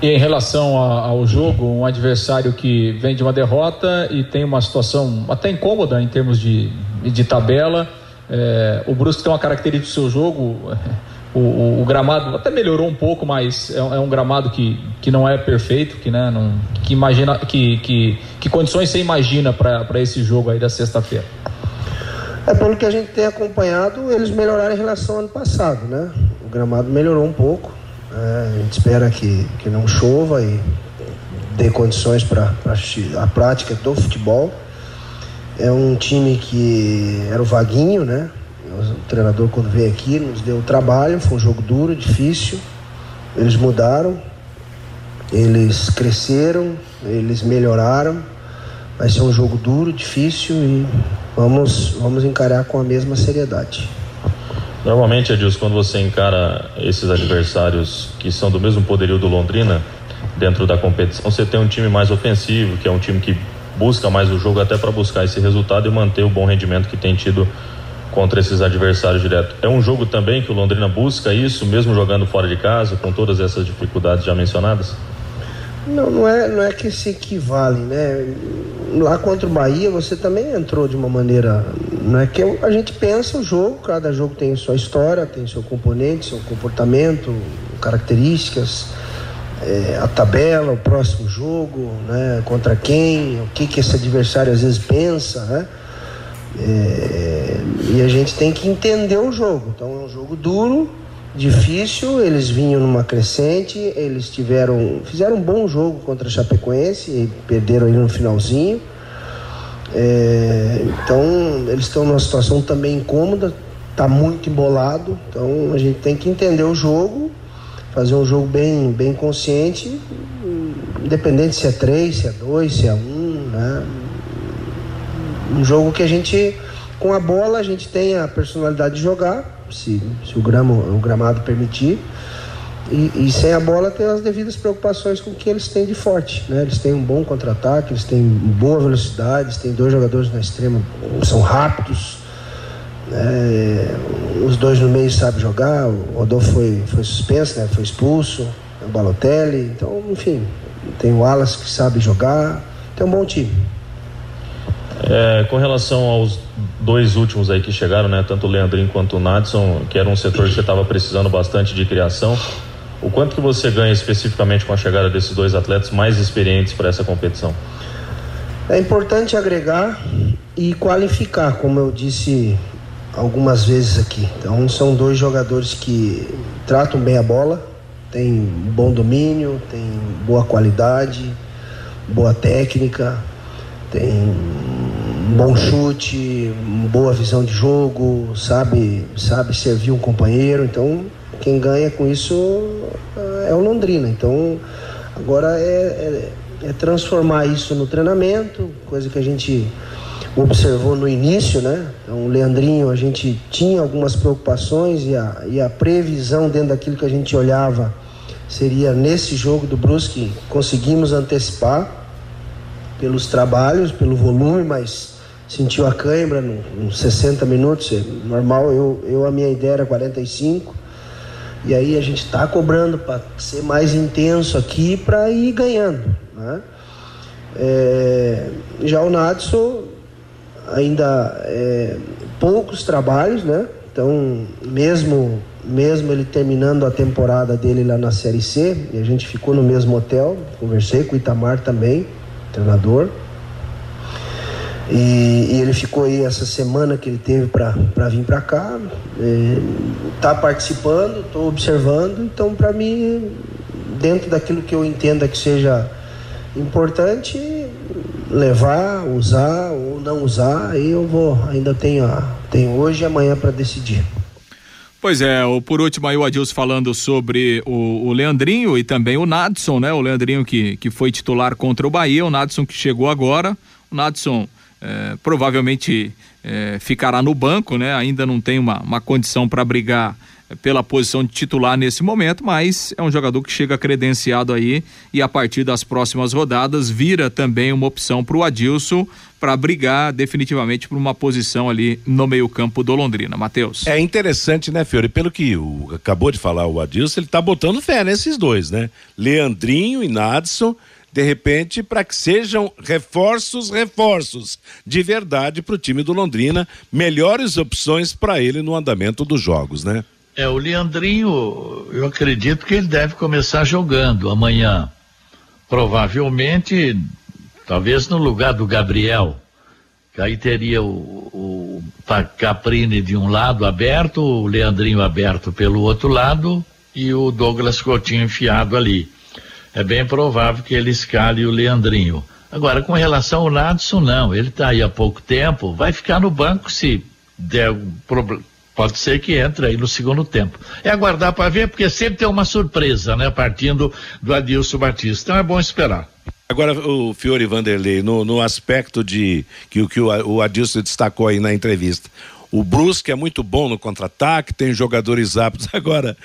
Speaker 7: E em relação a, ao jogo, um adversário que vem de uma derrota e tem uma situação até incômoda em termos de, de tabela, é, o Brusque tem uma característica do seu jogo, (laughs) o, o, o, gramado até melhorou um pouco, mas é, é, um gramado que, que não é perfeito, que, né, não, que imagina que, que, que condições você imagina para esse jogo aí da sexta-feira?
Speaker 10: É pelo que a gente tem acompanhado, eles melhoraram em relação ao ano passado, né? O gramado melhorou um pouco. É, a gente espera que, que não chova e dê condições para a prática do futebol. É um time que era o Vaguinho, né? O treinador quando veio aqui nos deu trabalho, foi um jogo duro, difícil. Eles mudaram, eles cresceram, eles melhoraram. Vai ser um jogo duro, difícil e vamos, vamos encarar com a mesma seriedade.
Speaker 11: Normalmente, Edilson, quando você encara esses adversários que são do mesmo poderio do Londrina, dentro da competição, você tem um time mais ofensivo, que é um time que busca mais o jogo até para buscar esse resultado e manter o bom rendimento que tem tido contra esses adversários direto. É um jogo também que o Londrina busca isso, mesmo jogando fora de casa, com todas essas dificuldades já mencionadas?
Speaker 10: Não, não é, não é que se equivalem, né? Lá contra o Bahia você também entrou de uma maneira, não é que a gente pensa o jogo, cada jogo tem sua história, tem seu componente, seu comportamento, características, é, a tabela, o próximo jogo, né? Contra quem, o que que esse adversário às vezes pensa, né? É, e a gente tem que entender o jogo. Então é um jogo duro, difícil, eles vinham numa crescente, eles tiveram, fizeram um bom jogo contra a Chapecoense e perderam ali no finalzinho. É, então eles estão numa situação também incômoda, está muito embolado, então a gente tem que entender o jogo, fazer um jogo bem, bem consciente, independente se é três, se é dois, se é um, né? Um jogo que a gente, com a bola, a gente tem a personalidade de jogar, se, se o, gramo, o gramado permitir. E, e, sem a bola tem as devidas preocupações com o que eles têm de forte. Né? Eles têm um bom contra-ataque, eles têm boa velocidade, eles têm dois jogadores na extrema, são rápidos. É, os dois no meio sabem jogar, o Rodolfo foi, foi suspenso, né? foi expulso, o Balotelli, então, enfim, tem o Alas que sabe jogar, tem um bom time.
Speaker 11: É, com relação aos dois últimos aí que chegaram, né, tanto o Leandrinho quanto o Nadson, que era um setor que você estava precisando bastante de criação, o quanto que você ganha especificamente com a chegada desses dois atletas mais experientes para essa competição?
Speaker 10: É importante agregar e qualificar, como eu disse algumas vezes aqui. Então são dois jogadores que tratam bem a bola, têm bom domínio, têm boa qualidade, boa técnica, tem bom chute, boa visão de jogo, sabe, sabe servir um companheiro. Então, quem ganha com isso é o Londrina. Então, agora é, é, é transformar isso no treinamento, coisa que a gente observou no início, né? Então, o Leandrinho, a gente tinha algumas preocupações e a, e a previsão dentro daquilo que a gente olhava seria nesse jogo do Brusque, conseguimos antecipar pelos trabalhos, pelo volume, mas sentiu a cãibra nos 60 minutos, é normal, eu, eu a minha ideia era 45. E aí a gente está cobrando para ser mais intenso aqui para ir ganhando. Né? É, já o Natson ainda é, poucos trabalhos, né? Então, mesmo mesmo ele terminando a temporada dele lá na Série C, e a gente ficou no mesmo hotel, conversei com o Itamar também, treinador. E, e, ele ficou aí essa semana que ele teve para vir para cá, está participando, estou observando, então para mim, dentro daquilo que eu entenda que seja importante, levar, usar ou não usar, aí eu vou, ainda tenho, tenho hoje e amanhã para decidir.
Speaker 7: Pois é, por último aí o Adilson falando sobre o, o, Leandrinho e também o Nadson, né? O Leandrinho que, que foi titular contra o Bahia, o Nadson que chegou agora. O Nadson é, provavelmente é, ficará no banco, né? Ainda não tem uma, uma condição para brigar pela posição de titular nesse momento, mas é um jogador que chega credenciado aí e a partir das próximas rodadas vira também uma opção para o Adilson para brigar definitivamente por uma posição ali no meio-campo do Londrina. Matheus.
Speaker 2: É interessante, né, Fiore? Pelo que o, acabou de falar o Adilson, ele está botando fé nesses dois, né? Leandrinho e Nadson de repente, para que sejam reforços, reforços de verdade para o time do Londrina, melhores opções para ele no andamento dos jogos, né?
Speaker 8: É, o Leandrinho, eu acredito que ele deve começar jogando amanhã. Provavelmente, talvez no lugar do Gabriel. Que aí teria o, o Caprini de um lado aberto, o Leandrinho aberto pelo outro lado e o Douglas Coutinho enfiado ali. É bem provável que ele escale o Leandrinho. Agora, com relação ao Nadson, não. Ele está aí há pouco tempo, vai ficar no banco se der problema Pode ser que entre aí no segundo tempo. É aguardar para ver, porque sempre tem uma surpresa, né? Partindo do Adilson Batista. Então é bom esperar.
Speaker 2: Agora, o Fiore Vanderlei, no, no aspecto de que, que o, o Adilson destacou aí na entrevista. O Brusque é muito bom no contra-ataque, tem jogadores aptos. (laughs) Agora,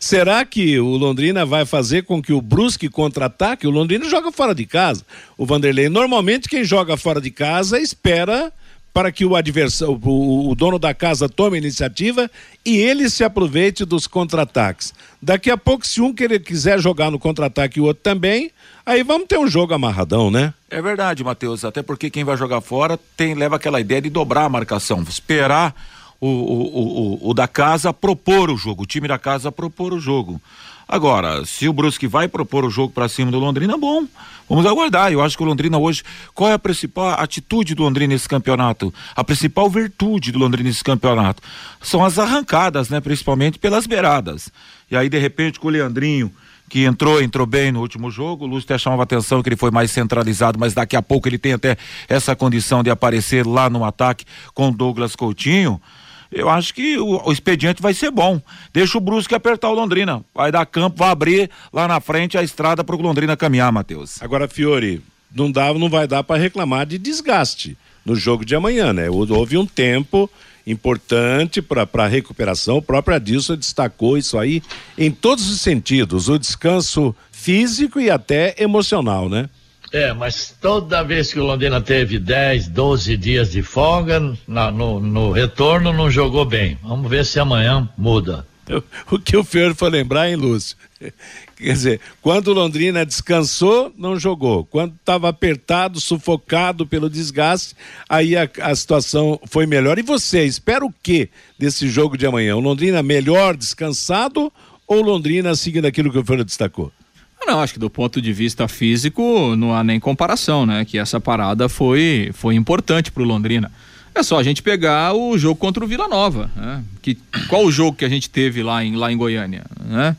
Speaker 2: será que o Londrina vai fazer com que o Brusque contra-ataque? O Londrina joga fora de casa. O Vanderlei, normalmente quem joga fora de casa espera para que o adversário, o, o, dono da casa tome iniciativa e ele se aproveite dos contra-ataques. Daqui a pouco, se um querer, quiser jogar no contra-ataque e o outro também, aí vamos ter um jogo amarradão, né?
Speaker 9: É verdade, Matheus, até porque quem vai jogar fora tem leva aquela ideia de dobrar a marcação, esperar o, o, o, o da casa propor o jogo, o time da casa propor o jogo. Agora, se o Brusque vai propor o jogo para cima do Londrina, bom. Vamos aguardar. Eu acho que o Londrina hoje. Qual é a principal atitude do Londrina nesse campeonato? A principal virtude do Londrina nesse campeonato são as arrancadas, né? Principalmente pelas beiradas. E aí, de repente, com o Leandrinho que entrou, entrou bem no último jogo. O Lúcio até chamava atenção que ele foi mais centralizado, mas daqui a pouco ele tem até essa condição de aparecer lá no ataque com Douglas Coutinho eu acho que o, o, expediente vai ser bom. Deixa o Brusque apertar o Londrina. Vai dar campo, vai abrir lá na frente a estrada para o Londrina caminhar, Matheus.
Speaker 2: Agora, Fiore, não, dá, não vai dar para reclamar de desgaste no jogo de amanhã, né? Houve um tempo importante para a recuperação. O próprio Adilson destacou isso aí em todos os sentidos: o descanso físico e até emocional, né?
Speaker 8: É, mas toda vez que o Londrina teve 10, 12 dias de folga, na, no, no retorno não jogou bem. Vamos ver se amanhã muda.
Speaker 2: O que o Fiore foi lembrar, hein, Lúcio? Quer dizer, quando o Londrina descansou, não jogou. Quando estava apertado, sufocado pelo desgaste, aí a, a, situação foi melhor. E você, espera o que desse jogo de amanhã? O Londrina melhor descansado ou Londrina seguindo aquilo que o Fiore destacou?
Speaker 7: Não, acho que do ponto de vista físico não há nem comparação, né? Que essa parada foi, foi importante para o Londrina. É só a gente pegar o jogo contra o Vila Nova, né? Que, qual o jogo que a gente teve lá em, lá em Goiânia, né?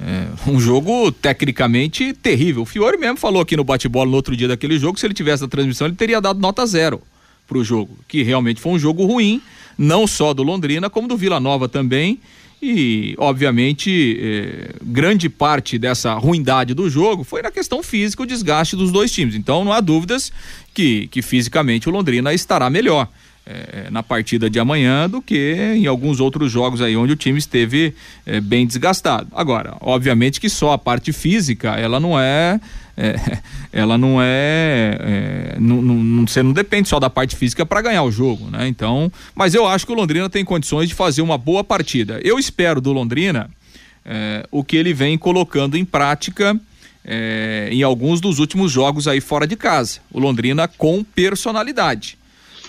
Speaker 7: É, um jogo tecnicamente terrível. O Fiore mesmo falou aqui no bate-bola no outro dia daquele jogo, se ele tivesse a transmissão, ele teria dado nota zero para o jogo, que realmente foi um jogo ruim, não só do Londrina, como do Vila Nova também. E, obviamente, eh, grande parte dessa ruindade do jogo foi na questão física, o desgaste dos dois times. Então, não há dúvidas que, que fisicamente o Londrina estará melhor é, na partida de amanhã do que em alguns outros jogos aí onde o time esteve bem desgastado. Agora, obviamente que só a parte física ela não é, é ela não é, é não, não, você não depende só da parte física para ganhar o jogo, né? Então, mas eu acho que o Londrina tem condições de fazer uma boa partida. Eu espero do Londrina é, o que ele vem colocando em prática. É, em alguns dos últimos jogos aí fora de casa. O Londrina com personalidade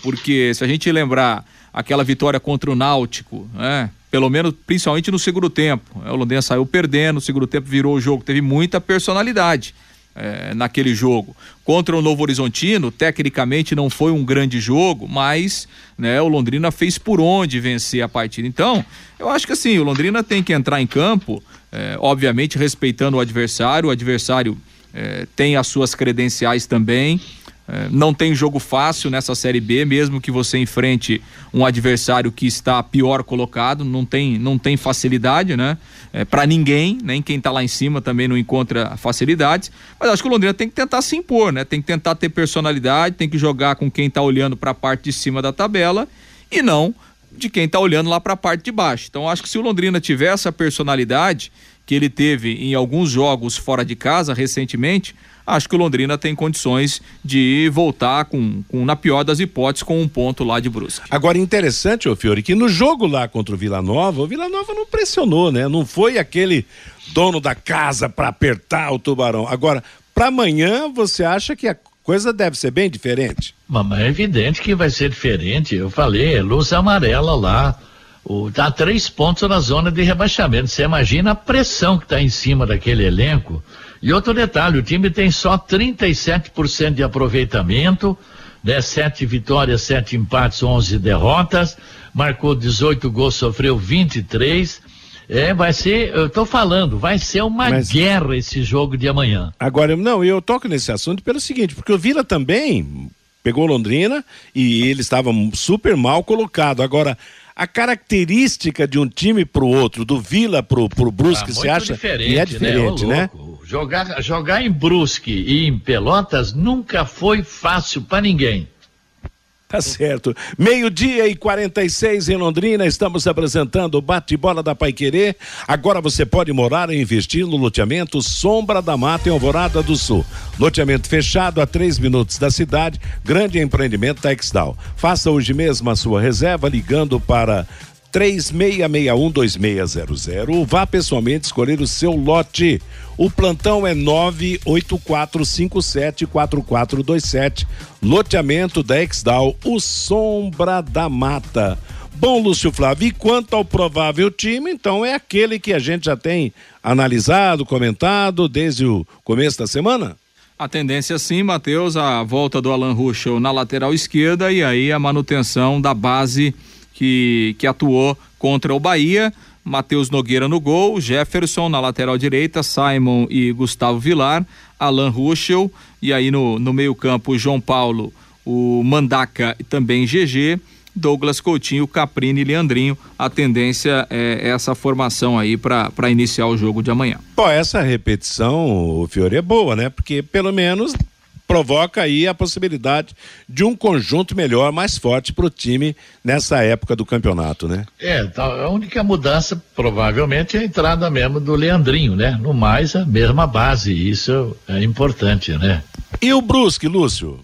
Speaker 7: porque se a gente lembrar aquela vitória contra o Náutico, né? Pelo menos, principalmente no segundo tempo. Né, o Londrina saiu perdendo, no segundo tempo virou o jogo, teve muita personalidade. É, naquele jogo. Contra o Novo Horizontino, tecnicamente não foi um grande jogo, mas né, o Londrina fez por onde vencer a partida. Então, eu acho que assim, o Londrina tem que entrar em campo, é, obviamente respeitando o adversário, o adversário é, tem as suas credenciais também. É, não tem jogo fácil nessa Série B, mesmo que você enfrente um adversário que está pior colocado, não tem, não tem facilidade, né? É, para ninguém, nem quem está lá em cima também não encontra facilidades. Mas acho que o Londrina tem que tentar se impor, né? Tem que tentar ter personalidade, tem que jogar com quem está olhando para a parte de cima da tabela e não de quem está olhando lá para a parte de baixo. Então acho que se o Londrina tiver essa personalidade que ele teve em alguns jogos fora de casa recentemente, acho que o Londrina tem condições de voltar com, com na pior das hipóteses, com um ponto lá de Brusque.
Speaker 2: Agora, interessante, ô Fiore, que no jogo lá contra o Vila Nova, o Vila Nova não pressionou, né? Não foi aquele dono da casa para apertar o tubarão. Agora, para amanhã, você acha que a coisa deve ser bem diferente?
Speaker 8: Mas é evidente que vai ser diferente. Eu falei, é luz amarela lá. O, tá três pontos na zona de rebaixamento. Você imagina a pressão que está em cima daquele elenco. E outro detalhe, o time tem só 37% de aproveitamento, né? Sete vitórias, sete empates, 11 derrotas, marcou 18 gols, sofreu 23. É, vai ser, eu tô falando, vai ser uma Mas, guerra esse jogo de amanhã.
Speaker 2: Agora, não, eu toco nesse assunto pelo seguinte, porque o Vila também pegou Londrina e ele estava super mal colocado. Agora, a característica de um time para o outro, do Vila para o Brusque, ah, você acha?
Speaker 8: E é diferente, né? né? Jogar, jogar em Brusque e em Pelotas nunca foi fácil para ninguém.
Speaker 2: Tá certo. Meio-dia e 46 em Londrina, estamos apresentando o bate-bola da Paiquerê. Agora você pode morar e investir no loteamento Sombra da Mata em Alvorada do Sul. Loteamento fechado a três minutos da cidade, grande empreendimento Texdal. Faça hoje mesmo a sua reserva ligando para 36612600 ou vá pessoalmente escolher o seu lote. O plantão é 984574427. Loteamento da Exdal, o Sombra da Mata. Bom, Lúcio Flávio, e quanto ao provável time, então é aquele que a gente já tem analisado, comentado desde o começo da semana?
Speaker 7: A tendência sim, Matheus, a volta do Alan Ruschel na lateral esquerda e aí a manutenção da base que, que atuou contra o Bahia. Matheus Nogueira no gol, Jefferson na lateral direita, Simon e Gustavo Vilar, Alan Ruschel, e aí no, no meio-campo, João Paulo, o Mandaca e também GG, Douglas Coutinho, Caprini e Leandrinho. A tendência é essa formação aí para iniciar o jogo de amanhã.
Speaker 2: Pô, essa repetição, o Fiore, é boa, né? Porque pelo menos provoca aí a possibilidade de um conjunto melhor, mais forte para o time nessa época do campeonato, né?
Speaker 8: É, tá, a única mudança provavelmente é a entrada mesmo do Leandrinho, né? No mais, a mesma base, isso é importante, né?
Speaker 2: E o Brusque, Lúcio?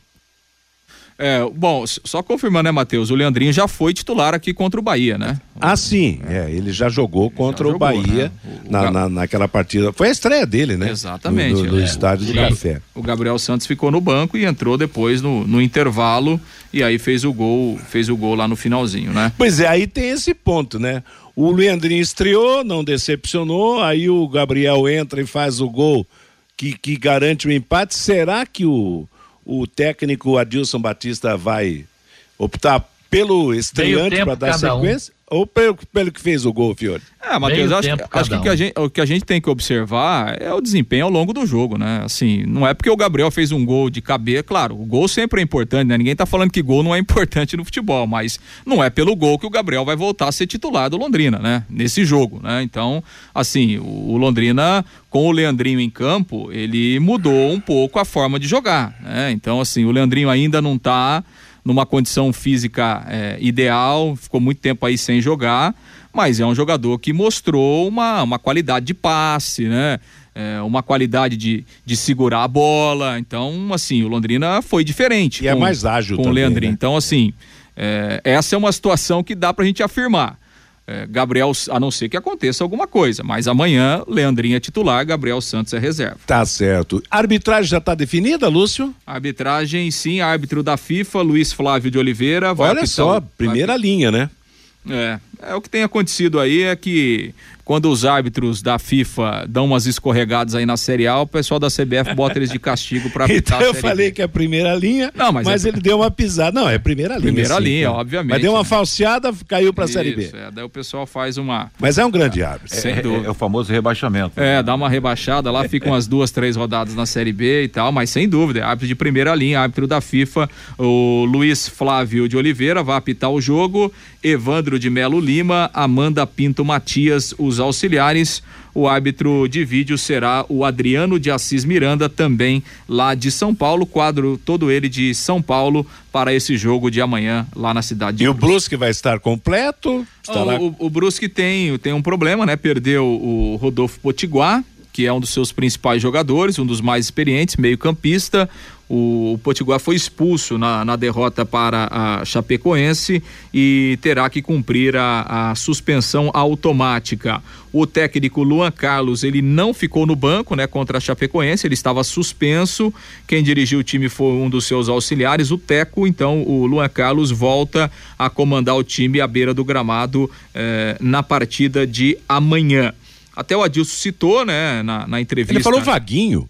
Speaker 7: É, bom, só confirmando, né, Matheus? O Leandrinho já foi titular aqui contra o Bahia, né?
Speaker 2: Ah, sim. É, ele já jogou contra já o jogou, Bahia né? o, na, na, naquela partida. Foi a estreia dele, né?
Speaker 7: Exatamente.
Speaker 2: No, no, no é. estádio do Café.
Speaker 7: O Gabriel Santos ficou no banco e entrou depois no, no intervalo e aí fez o gol, fez o gol lá no finalzinho, né?
Speaker 2: Pois é, aí tem esse ponto, né? O Leandrinho estreou, não decepcionou, aí o Gabriel entra e faz o gol que, que garante o empate. Será que o o técnico Adilson Batista vai optar pelo estreante para dar sequência? Um. Ou pelo, pelo que fez o gol, Fiore?
Speaker 7: É, Matheus, acho, acho que, um. que a gente, o que a gente tem que observar é o desempenho ao longo do jogo, né? Assim, não é porque o Gabriel fez um gol de cabeça, claro, o gol sempre é importante, né? Ninguém tá falando que gol não é importante no futebol, mas não é pelo gol que o Gabriel vai voltar a ser titular do Londrina, né? Nesse jogo, né? Então, assim, o, o Londrina com o Leandrinho em campo, ele mudou um pouco a forma de jogar, né? Então, assim, o Leandrinho ainda não tá numa condição física é, ideal, ficou muito tempo aí sem jogar, mas é um jogador que mostrou uma, uma qualidade de passe, né? É, uma qualidade de, de segurar a bola. Então, assim, o Londrina foi diferente.
Speaker 2: E é com, é mais ágil
Speaker 7: com
Speaker 2: também,
Speaker 7: o Leandrinho.
Speaker 2: Né?
Speaker 7: Então, assim, é, essa é uma situação que dá pra gente afirmar. É, Gabriel, a não ser que aconteça alguma coisa, mas amanhã Leandrinho é titular, Gabriel Santos é reserva.
Speaker 2: Tá certo. A arbitragem já está definida, Lúcio?
Speaker 7: A arbitragem, sim, árbitro da FIFA, Luiz Flávio de Oliveira.
Speaker 2: Olha só, primeira linha, né?
Speaker 7: É, é o que tem acontecido aí é que quando os árbitros da FIFA dão umas escorregadas aí na Série A, o pessoal da CBF bota eles de castigo para (laughs)
Speaker 2: apitar Então eu falei B. que é a primeira linha, não, mas, mas é... ele deu uma pisada. Não, é primeira linha.
Speaker 7: Primeira sim, linha, obviamente.
Speaker 2: Mas deu uma né? falseada, caiu para a Série B.
Speaker 7: É, daí o pessoal faz uma.
Speaker 2: Mas é um grande árbitro.
Speaker 9: É, é, é, o famoso rebaixamento.
Speaker 7: É, dá uma rebaixada lá, ficam umas duas, três rodadas na Série B e tal, mas sem dúvida, árbitro de primeira linha, árbitro da FIFA, o Luiz Flávio de Oliveira vai apitar o jogo, Evandro de Melo Lima, Amanda Pinto Matias, os auxiliares o árbitro de vídeo será o Adriano de Assis Miranda, também lá de São Paulo. Quadro todo ele de São Paulo para esse jogo de amanhã lá na cidade.
Speaker 2: E o Brusque vai estar completo?
Speaker 7: Estará... O, o, o Brusque tem, tem um problema, né? Perdeu o Rodolfo Potiguar, que é um dos seus principais jogadores, um dos mais experientes, meio-campista. O, Potiguar foi expulso na, na, derrota para a Chapecoense e terá que cumprir a, a, suspensão automática. O técnico Luan Carlos, ele não ficou no banco, né, contra a Chapecoense, ele estava suspenso. Quem dirigiu o time foi um dos seus auxiliares, o Teco. Então, o Luan Carlos volta a comandar o time à beira do gramado eh, na partida de amanhã. Até o Adilson citou, né, na, na entrevista. Ele
Speaker 2: falou Vaguinho.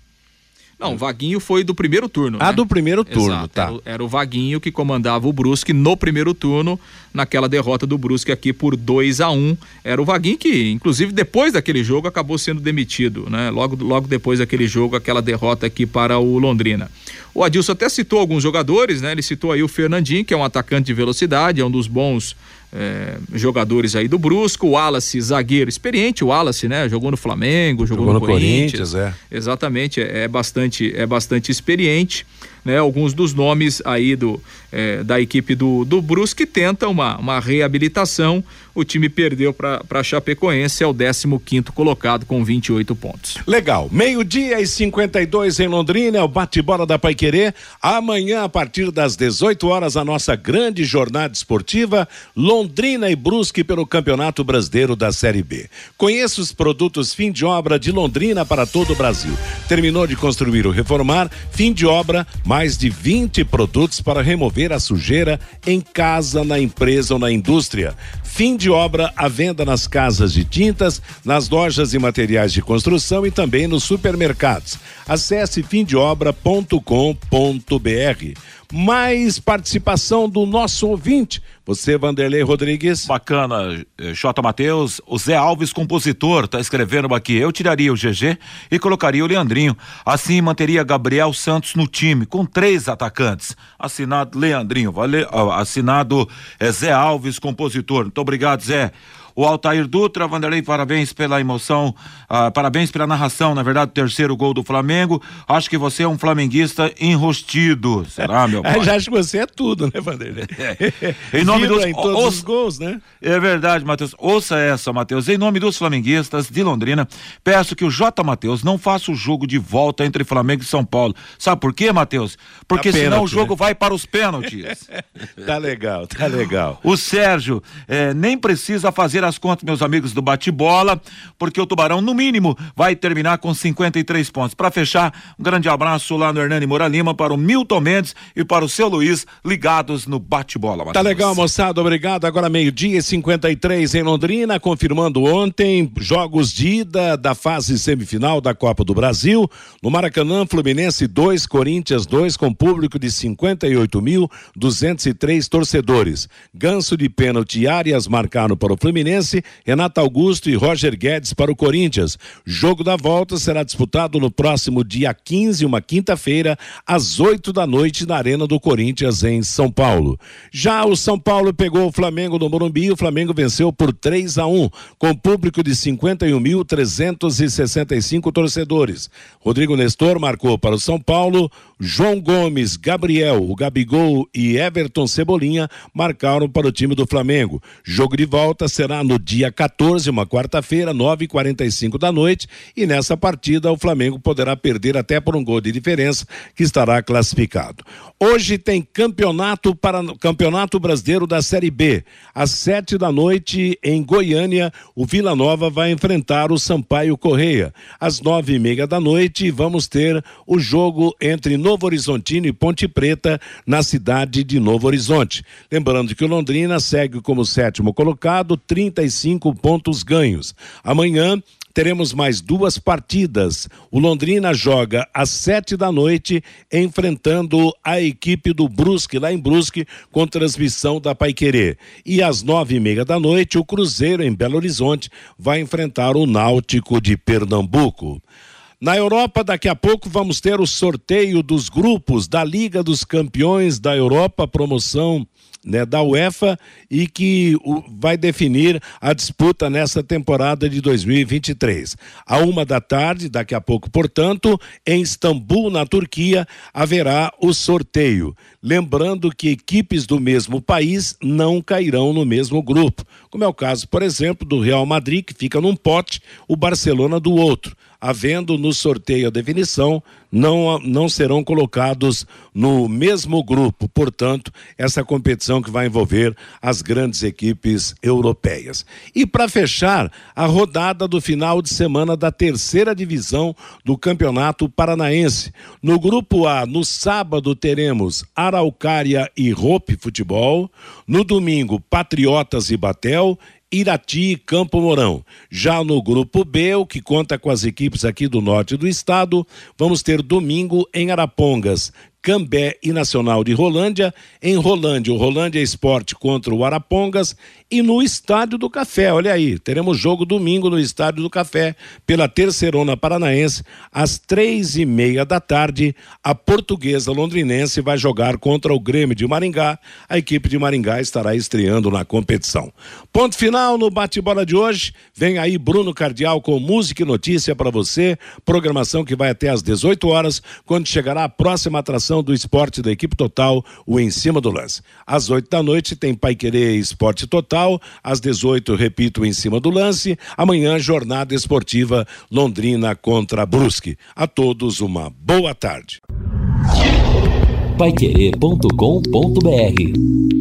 Speaker 7: Não, o Vaguinho foi do primeiro turno.
Speaker 2: Ah, né? do primeiro turno, Exato, tá.
Speaker 7: Era, era, o Vaguinho que comandava o Brusque no primeiro turno, naquela derrota do Brusque aqui por 2 a 1 um. Era o Vaguinho que, inclusive, depois daquele jogo, acabou sendo demitido, né? Logo, logo depois daquele jogo, aquela derrota aqui para o Londrina. O Adilson até citou alguns jogadores, né? Ele citou aí o Fernandinho, que é um atacante de velocidade, é um dos bons é, jogadores aí do Brusco, o Wallace, zagueiro experiente, o Wallace, né? Jogou no Flamengo, jogou, jogou no, no, Corinthians. Corinthians é. Exatamente, é, é, bastante, é bastante experiente né, alguns dos nomes aí do, é, da equipe do, do Brusque tenta uma, uma reabilitação. O time perdeu para a Chapecoense, é o 15 colocado com 28 pontos.
Speaker 2: Legal. Meio-dia e 52 em Londrina, é o bate-bola da Paiquerê. Amanhã, a partir das 18 horas, a nossa grande jornada esportiva, Londrina e Brusque pelo Campeonato Brasileiro da Série B. Conheça os produtos fim de obra de Londrina para todo o Brasil. Terminou de construir ou reformar, fim de obra, mais de 20 produtos para remover a sujeira em casa, na empresa ou na indústria. Fim de obra à venda nas casas de tintas, nas lojas e materiais de construção e também nos supermercados. Acesse fimdeobra.com.br mais participação do nosso ouvinte. Você, Vanderlei Rodrigues.
Speaker 9: Bacana, J. Matheus. O Zé Alves, compositor, está escrevendo aqui. Eu tiraria o GG e colocaria o Leandrinho. Assim manteria Gabriel Santos no time, com três atacantes. Assinado Leandrinho, vale, assinado é, Zé Alves, compositor. Muito obrigado, Zé. O Altair Dutra, Vanderlei, parabéns pela emoção, uh, parabéns pela narração, na verdade, o terceiro gol do Flamengo. Acho que você é um flamenguista enrostido. Será, meu (laughs) pai?
Speaker 2: Já acho que você é tudo, né, Vanderlei?
Speaker 9: É. (laughs) em nome dos
Speaker 2: em todos os gols, né?
Speaker 9: É verdade, Matheus. Ouça essa, Matheus. Em nome dos flamenguistas de Londrina, peço que o J. Matheus não faça o jogo de volta entre Flamengo e São Paulo. Sabe por quê, Matheus? Porque tá senão pênalti, o jogo né? vai para os pênaltis. (laughs)
Speaker 2: tá legal, tá legal.
Speaker 9: O Sérgio é, nem precisa fazer as contas, meus amigos do bate-bola, porque o Tubarão, no mínimo, vai terminar com 53 pontos. Para fechar, um grande abraço lá no Hernani Moura Lima, para o Milton Mendes e para o seu Luiz, ligados no bate-bola.
Speaker 2: Tá legal, moçada, obrigado. Agora meio-dia e 53 em Londrina, confirmando ontem jogos de ida da fase semifinal da Copa do Brasil. No Maracanã, Fluminense 2, Corinthians 2, com público de 58.203 torcedores. Ganso de pênalti Arias marcaram para o Fluminense, Renato Augusto e Roger Guedes para o Corinthians. Jogo da volta será disputado no próximo dia 15, uma quinta-feira, às 8 da noite, na Arena do Corinthians, em São Paulo. Já o São Paulo pegou o Flamengo no Morumbi e o Flamengo venceu por 3 a 1, com público de 51.365 torcedores. Rodrigo Nestor marcou para o São Paulo, João Gomes, Gabriel, o Gabigol e Everton Cebolinha marcaram para o time do Flamengo. Jogo de volta será no dia 14, uma quarta-feira, 9h45 da noite, e nessa partida o Flamengo poderá perder até por um gol de diferença, que estará classificado. Hoje tem campeonato para Campeonato Brasileiro da Série B. Às sete da noite, em Goiânia, o Vila Nova vai enfrentar o Sampaio Correia. Às nove e meia da noite, vamos ter o jogo entre Novo Horizontino e Ponte Preta, na cidade de Novo Horizonte. Lembrando que o Londrina segue como sétimo colocado, 35 pontos ganhos. Amanhã teremos mais duas partidas. O Londrina joga às sete da noite, enfrentando a equipe do Brusque, lá em Brusque, com transmissão da Paiquerê. E às nove e meia da noite, o Cruzeiro, em Belo Horizonte, vai enfrentar o Náutico de Pernambuco. Na Europa, daqui a pouco vamos ter o sorteio dos grupos da Liga dos Campeões da Europa, promoção né, da UEFA e que o, vai definir a disputa nessa temporada de 2023. A uma da tarde, daqui a pouco, portanto, em Istambul, na Turquia, haverá o sorteio. Lembrando que equipes do mesmo país não cairão no mesmo grupo, como é o caso, por exemplo, do Real Madrid, que fica num pote, o Barcelona do outro havendo no sorteio a definição, não, não serão colocados no mesmo grupo. Portanto, essa competição que vai envolver as grandes equipes europeias. E para fechar, a rodada do final de semana da terceira divisão do Campeonato Paranaense. No grupo A, no sábado, teremos Araucária e Rope Futebol. No domingo, Patriotas e Batel Irati e Campo Mourão. Já no grupo B, o que conta com as equipes aqui do norte do estado, vamos ter domingo em Arapongas, Cambé e Nacional de Rolândia. Em Rolândia, o Rolândia Esporte contra o Arapongas. E no Estádio do Café, olha aí, teremos jogo domingo no Estádio do Café, pela Terceirona Paranaense, às três e meia da tarde. A portuguesa londrinense vai jogar contra o Grêmio de Maringá. A equipe de Maringá estará estreando na competição. Ponto final no bate-bola de hoje. Vem aí Bruno Cardial com música e notícia para você. Programação que vai até às 18 horas, quando chegará a próxima atração do esporte da equipe total, o Em Cima do Lance. Às 8 da noite tem Pai Querer Esporte Total às 18, repito, em cima do lance. Amanhã, jornada esportiva Londrina contra Brusque. A todos uma boa tarde.
Speaker 1: Paiquerê.com.br